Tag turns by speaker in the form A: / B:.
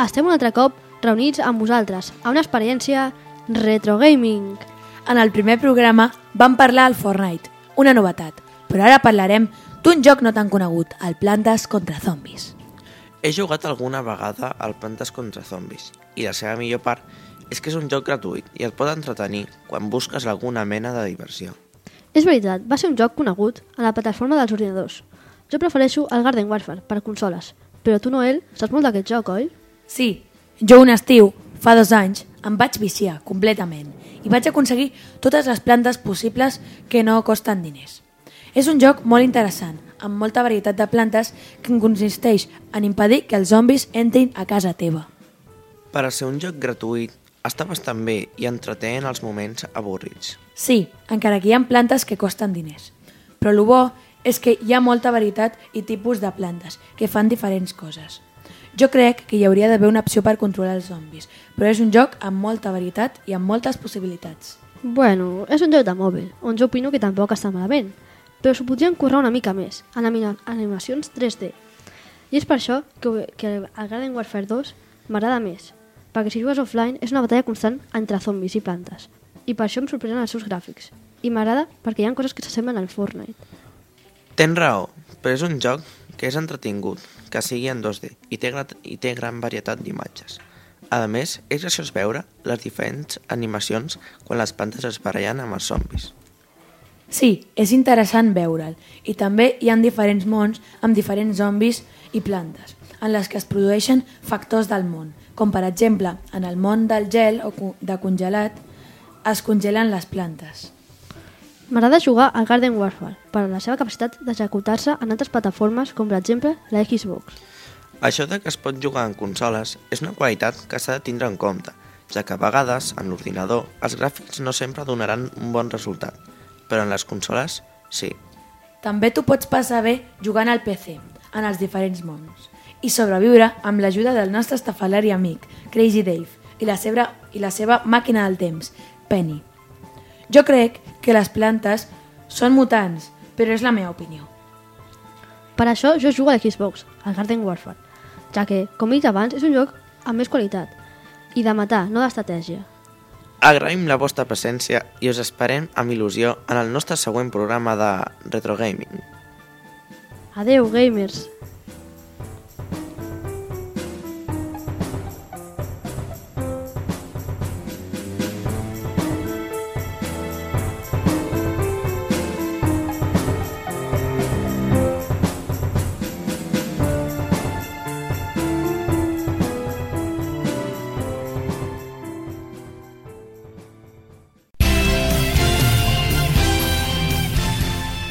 A: Estem un altre cop reunits amb vosaltres a una experiència retro gaming.
B: En el primer programa vam parlar al Fortnite, una novetat, però ara parlarem d'un joc no tan conegut, el Plantes contra Zombis.
C: He jugat alguna vegada al Plantes contra Zombis i la seva millor part és que és un joc gratuït i et pot entretenir quan busques alguna mena de diversió.
A: És veritat, va ser un joc conegut a la plataforma dels ordinadors. Jo prefereixo el Garden Warfare per consoles, però tu, Noel, saps molt d'aquest joc, oi?
B: Sí, jo un estiu, fa dos anys, em vaig viciar completament i vaig aconseguir totes les plantes possibles que no costen diners. És un joc molt interessant, amb molta varietat de plantes que consisteix en impedir que els zombis entrin a casa teva.
C: Per a ser un joc gratuït, està bastant bé i entreté en els moments avorrits.
B: Sí, encara que hi ha plantes que costen diners. Però el bo és que hi ha molta varietat i tipus de plantes que fan diferents coses. Jo crec que hi hauria d'haver una opció per controlar els zombis, però és un joc amb molta varietat i amb moltes possibilitats.
A: Bueno, és un joc de mòbil, on jo opino que tampoc està malament, però s'ho podrien currar una mica més, en anima- animacions 3D. I és per això que, que el Garden Warfare 2 m'agrada més, perquè si jugues offline és una batalla constant entre zombis i plantes, i per això em sorprenen els seus gràfics. I m'agrada perquè hi ha coses que s'assemblen al Fortnite.
C: Tens raó, però és un joc que és entretingut, que sigui en 2D i té, i té gran varietat d'imatges. A més, és graciós veure les diferents animacions quan les plantes es barallen amb els zombis.
B: Sí, és interessant veure'l, i també hi ha diferents mons amb diferents zombis i plantes, en les que es produeixen factors del món, com per exemple, en el món del gel o de congelat, es congelen les plantes.
A: M'agrada jugar al Garden Warfare per la seva capacitat d'executar-se en altres plataformes com per exemple la Xbox.
C: Això de que es pot jugar en consoles és una qualitat que s'ha de tindre en compte, ja que a vegades, en l'ordinador, els gràfics no sempre donaran un bon resultat, però en les consoles, sí.
B: També t'ho pots passar bé jugant al PC, en els diferents mons, i sobreviure amb l'ajuda del nostre estafalari amic, Crazy Dave, i la, seva, i la seva màquina del temps, Penny. Jo crec que les plantes són mutants, però és la meva opinió.
A: Per això jo jugo a la Xbox, al Garden Warfare, ja que, com he dit abans, és un joc amb més qualitat i de matar, no d'estratègia.
C: Agraïm la vostra presència i us esperem amb il·lusió en el nostre següent programa de Retro Gaming.
A: Adeu, gamers!